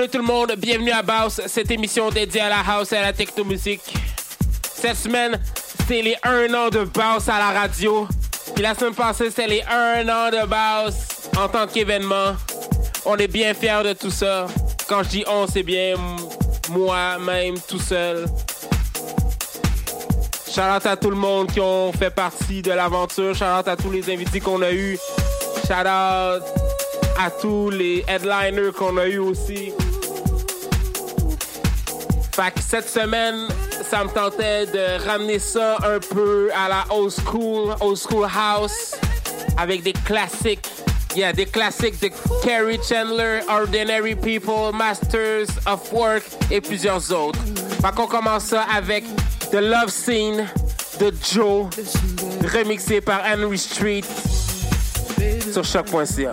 Salut tout le monde, bienvenue à Baus, cette émission dédiée à la house et à la techno-musique. Cette semaine, c'est les 1 an de Baus à la radio. Puis la semaine passée, c'était les 1 an de Baus en tant qu'événement. On est bien fiers de tout ça. Quand je dis on, c'est bien moi-même tout seul. Shout out à tout le monde qui ont fait partie de l'aventure. Shout out à tous les invités qu'on a eus. Shout out à tous les headliners qu'on a eu aussi. Cette semaine, ça me tentait de ramener ça un peu à la old school, old school house, avec des classiques. Yeah, des classiques de Kerry Chandler, Ordinary People, Masters of Work et plusieurs autres. Qu'on commence ça avec The Love Scene de Joe, remixé par Henry Street sur choc.ca.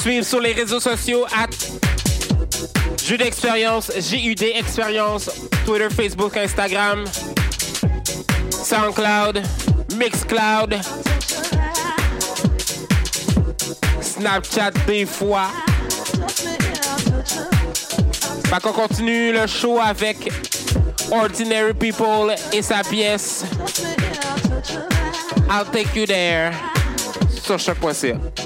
suivre sur les réseaux sociaux at Jus d'expérience, J-U-D expérience, Twitter, Facebook, Instagram, SoundCloud, Mixcloud, Snapchat des fois. Qu'on continue le show avec Ordinary People et sa pièce I'll Take You There sur choc.ca.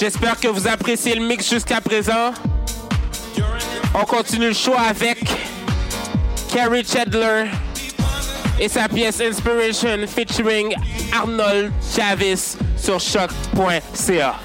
J'espère que vous appréciez le mix jusqu'à présent. On continue le show avec Carrie Chedler et sa pièce Inspiration featuring Arnold Chavis sur choc.ca.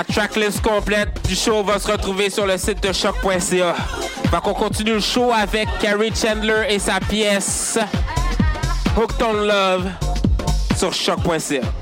La tracklist complète du show va se retrouver sur le site de choc.ca. Va qu'on continue le show avec Carrie Chandler et sa pièce Hooked on Love sur choc.ca.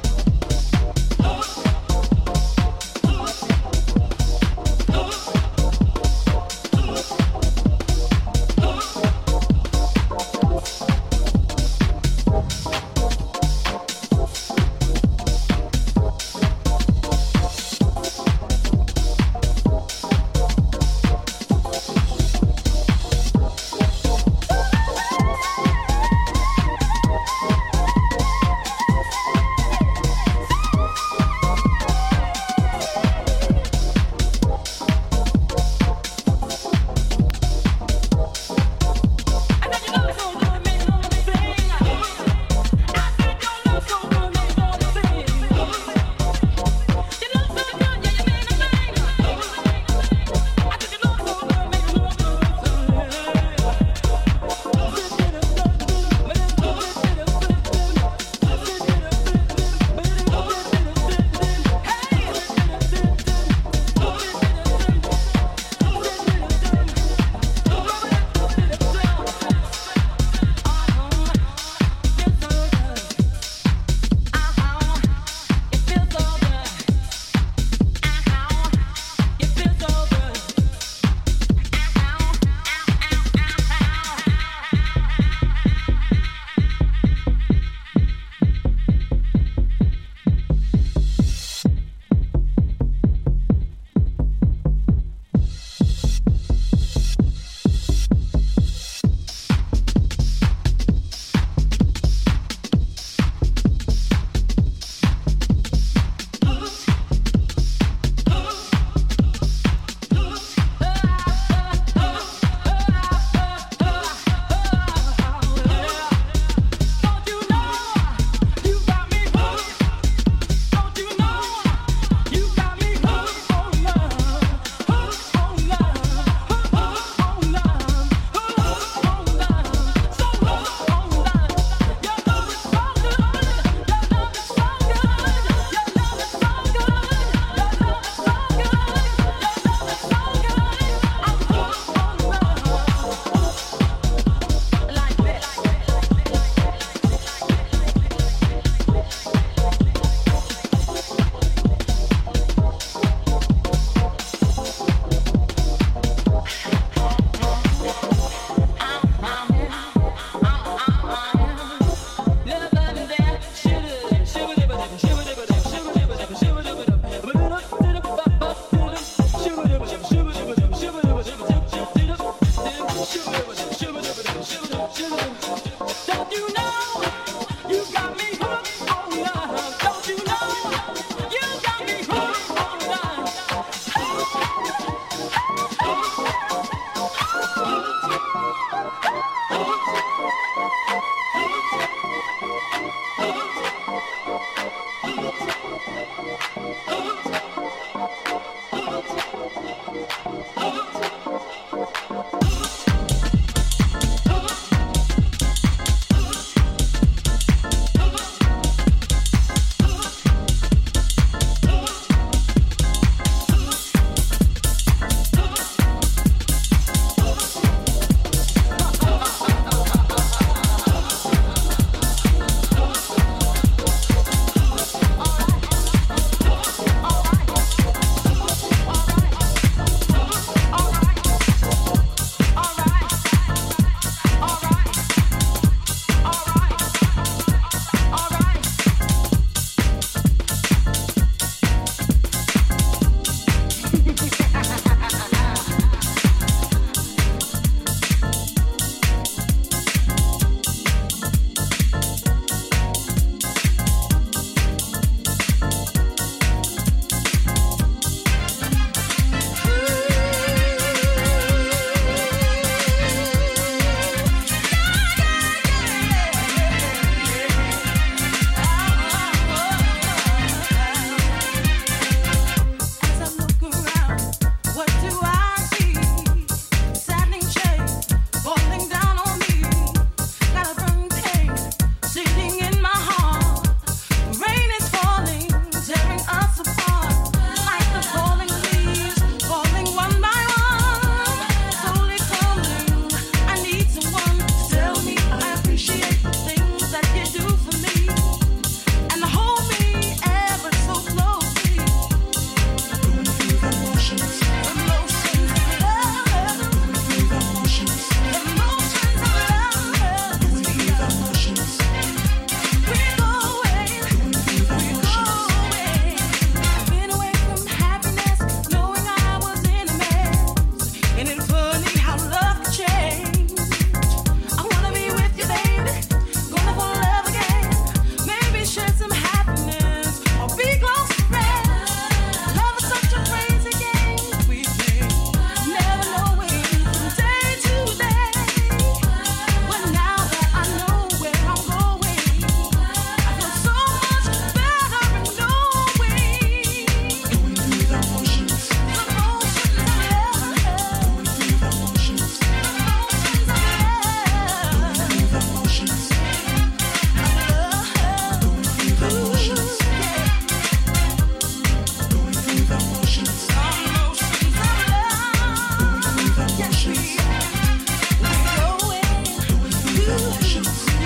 我是你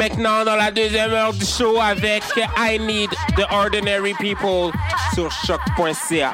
maintenant dans la deuxième heure du show avec I Need the Ordinary People sur choc.ca.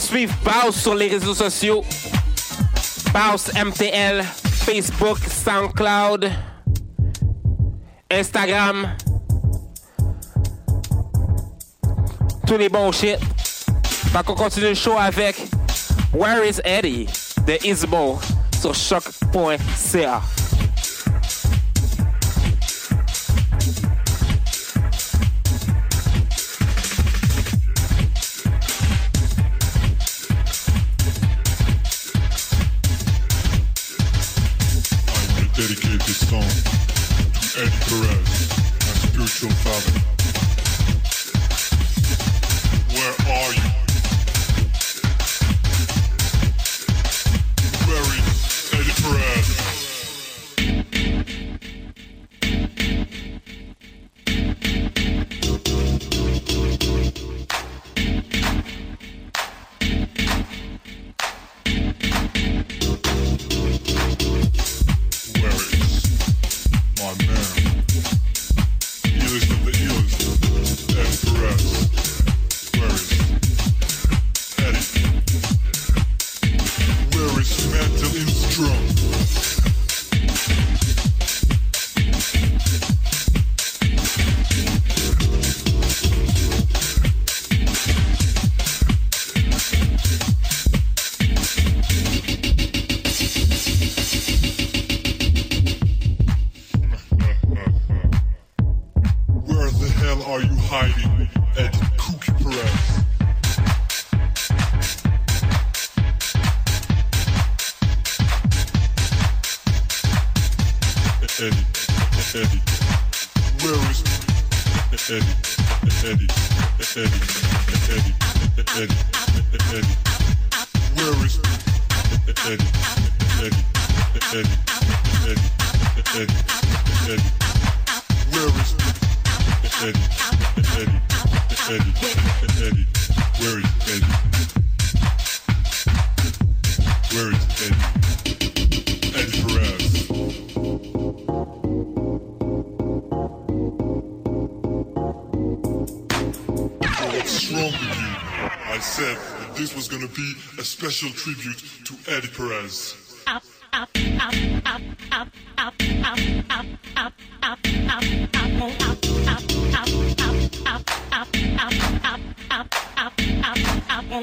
Suivre Baus sur les réseaux sociaux. Baus MTL, Facebook, SoundCloud, Instagram. Tous les bons shit. Fait qu'on continue le show avec Where is Eddie de Ismo sur choc.ca.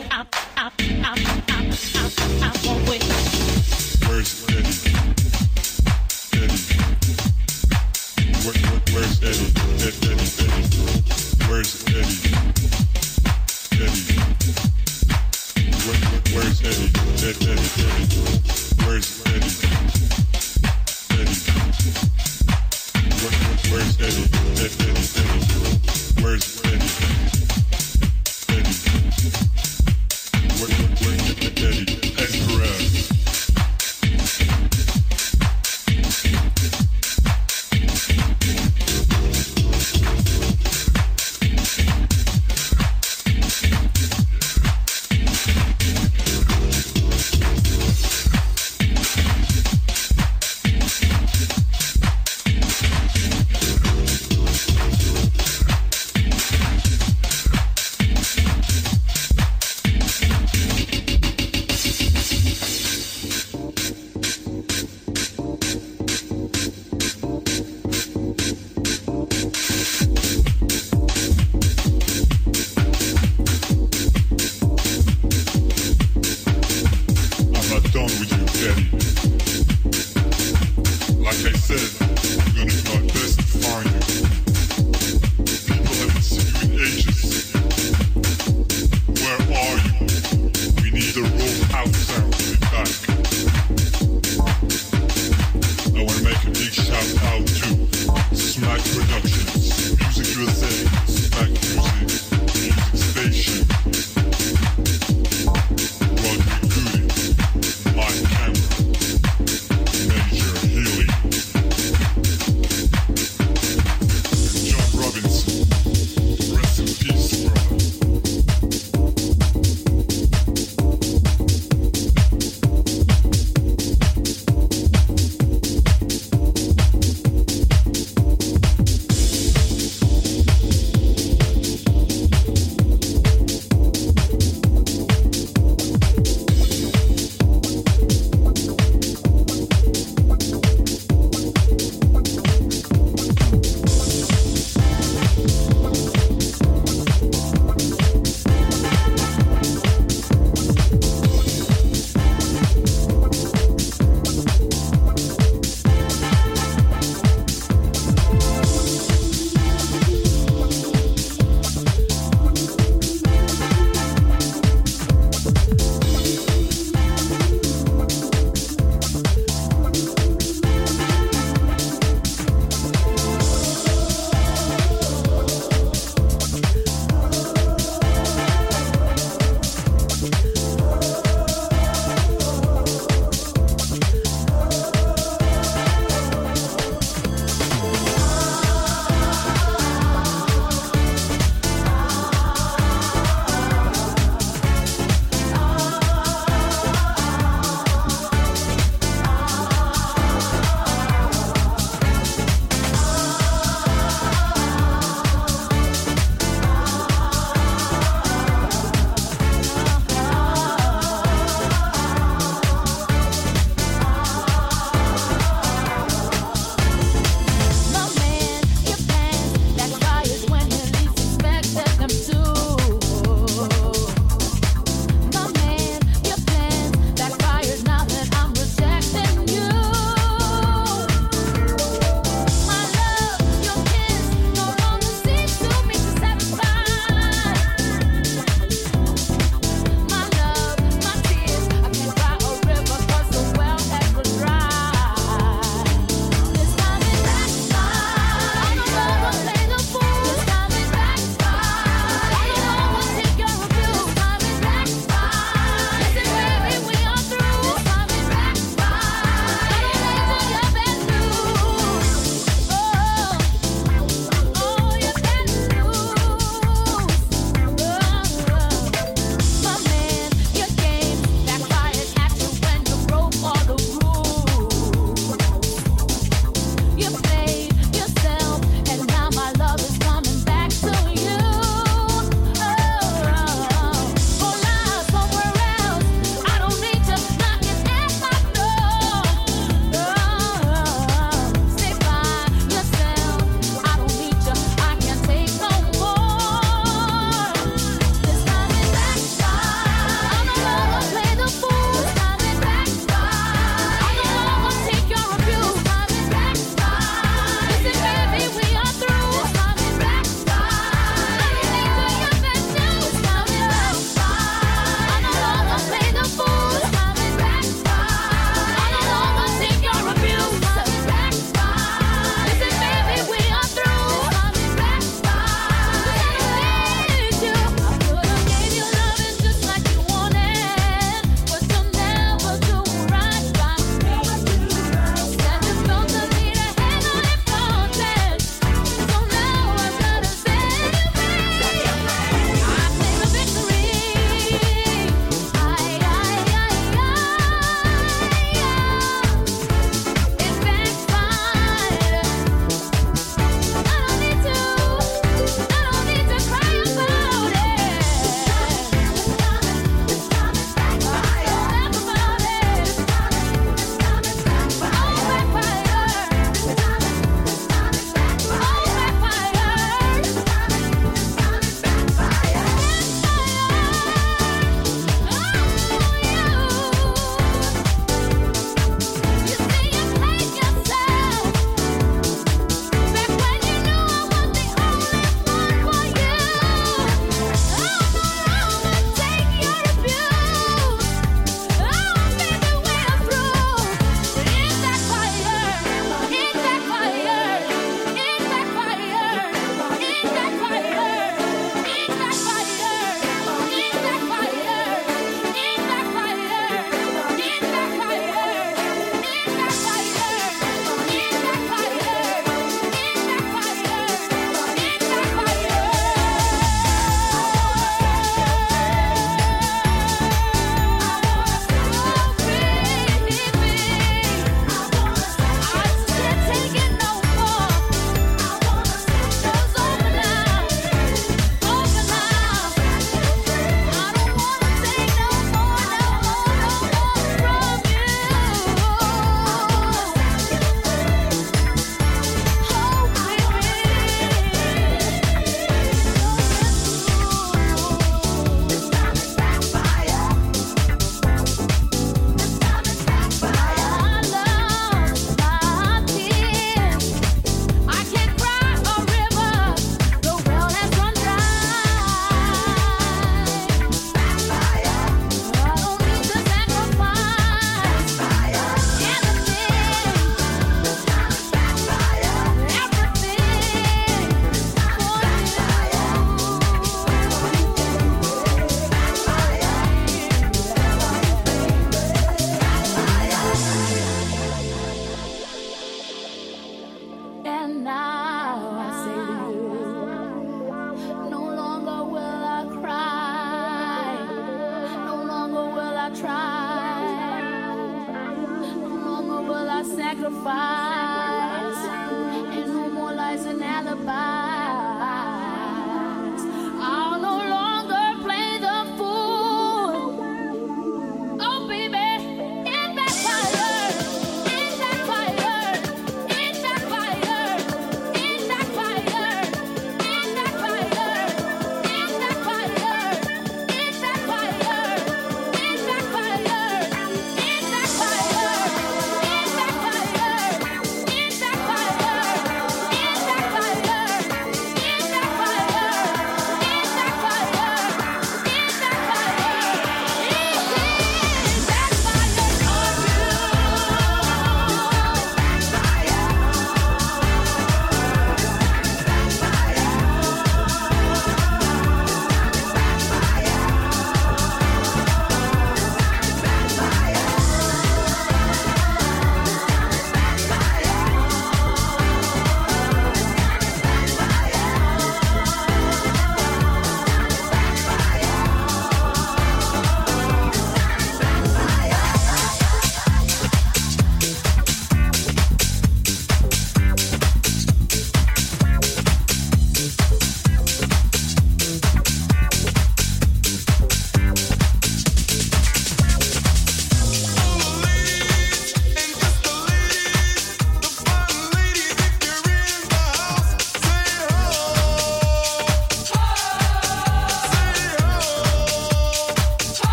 up, up.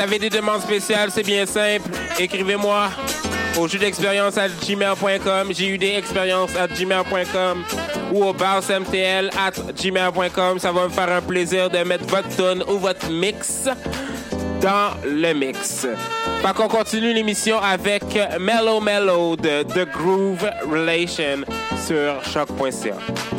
Avez des demandes spéciales, c'est bien simple. Écrivez-moi au jeu d'expérience à gmail.com, judexpérience à gmail.com ou au barsmtl at gmail.com. Ça va me faire un plaisir de mettre votre tune ou votre mix dans le mix. Fait qu'on continue l'émission avec Mellow Mellow de The Groove Relation sur choc.ca.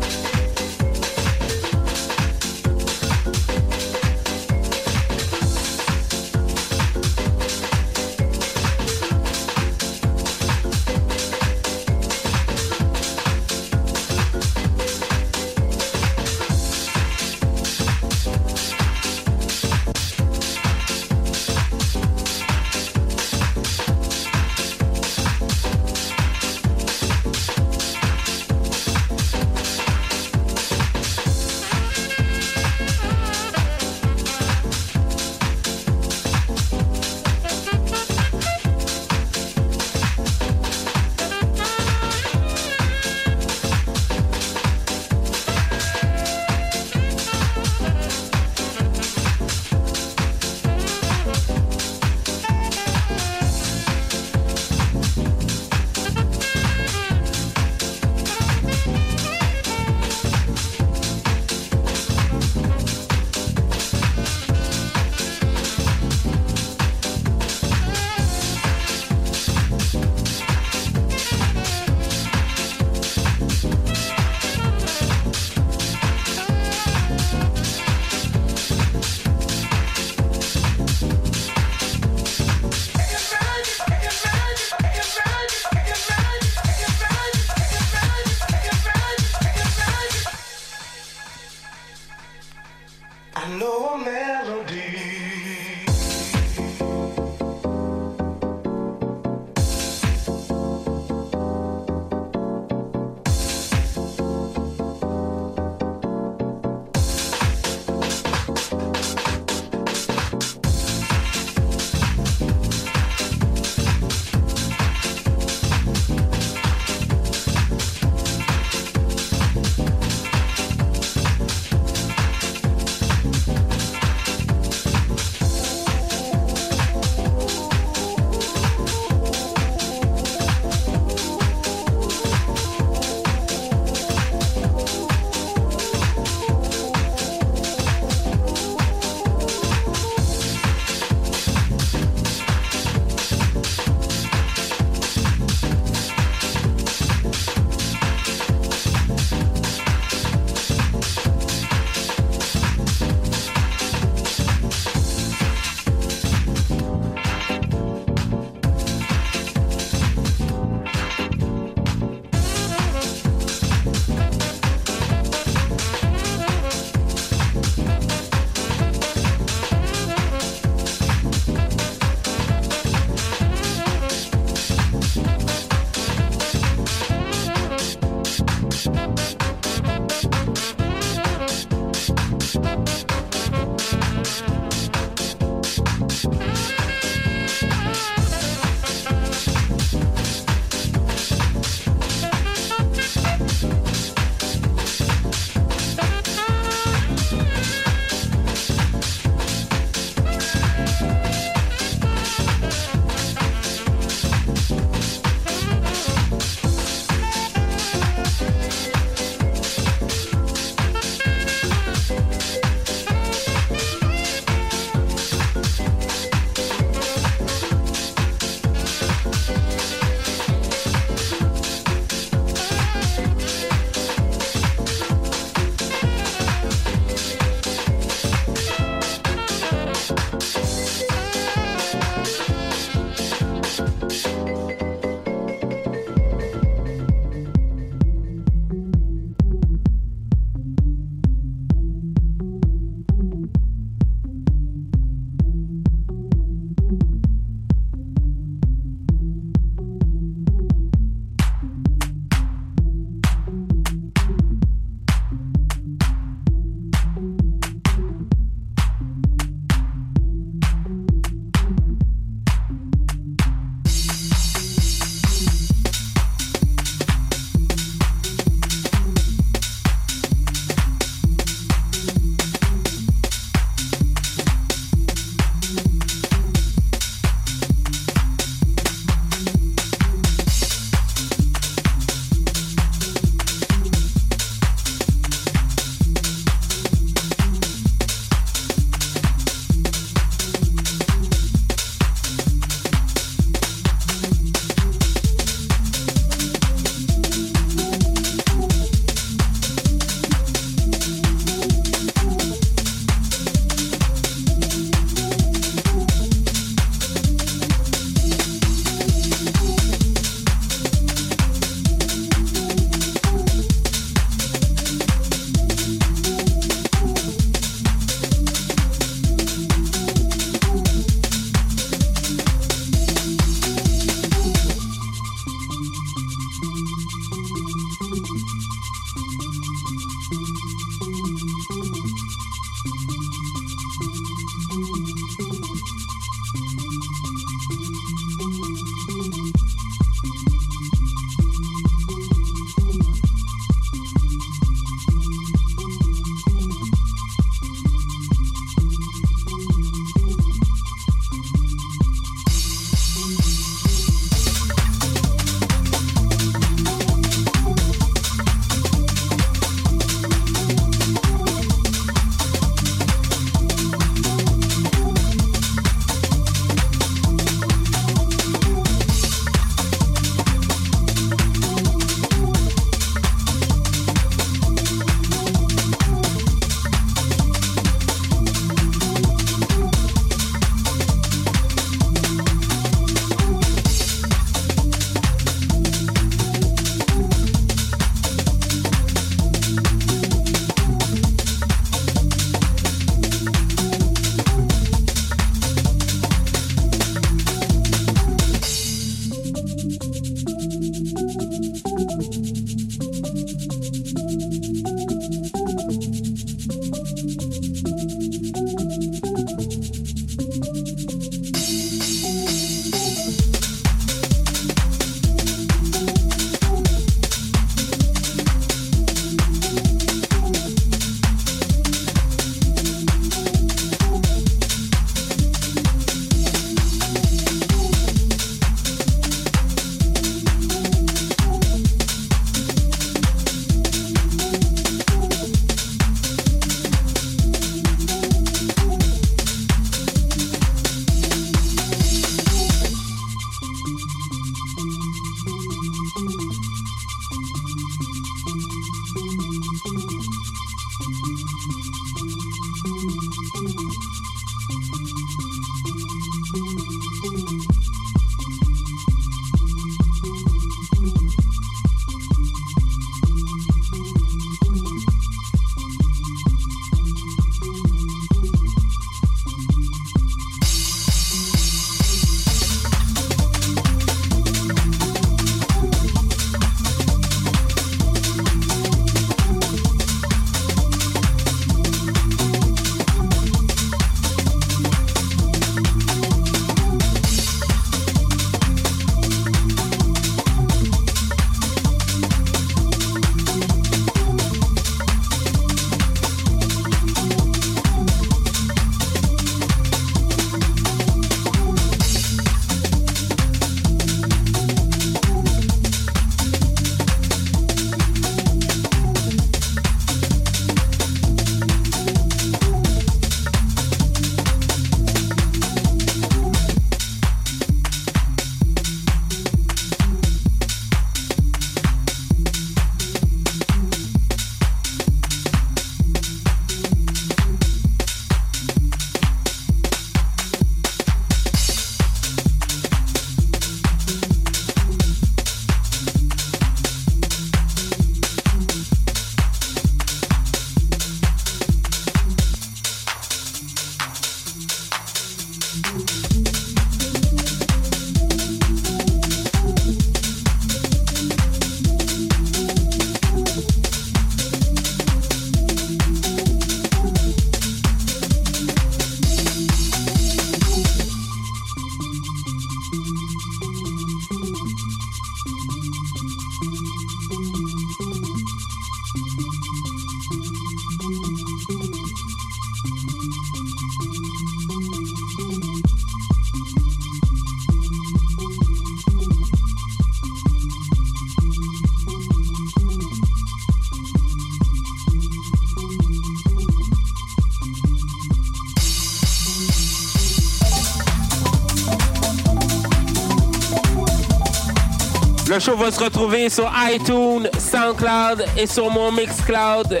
Le show va se retrouver sur iTunes, SoundCloud et sur mon Mixcloud.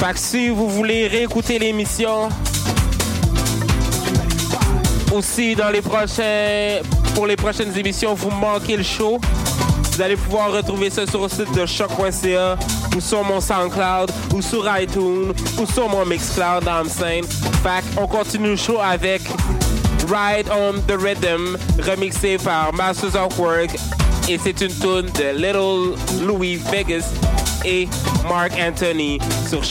Fait que si vous voulez réécouter l'émission, aussi dans les prochains, pour les prochaines émissions, vous manquez le show. Vous allez pouvoir retrouver ça sur le site de choc.ca ou sur mon SoundCloud ou sur iTunes ou sur mon Mixcloud dans. Fait on continue le show avec Ride on the Rhythm remixé par Masters of Work. Et c'est une tune de Little Louis Vegas et Mark Anthony sur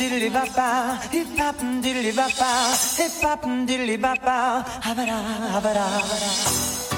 딜리바빠 힙합 딜리바빠 힙합 딜리바빠 아바라 아바라 아바라.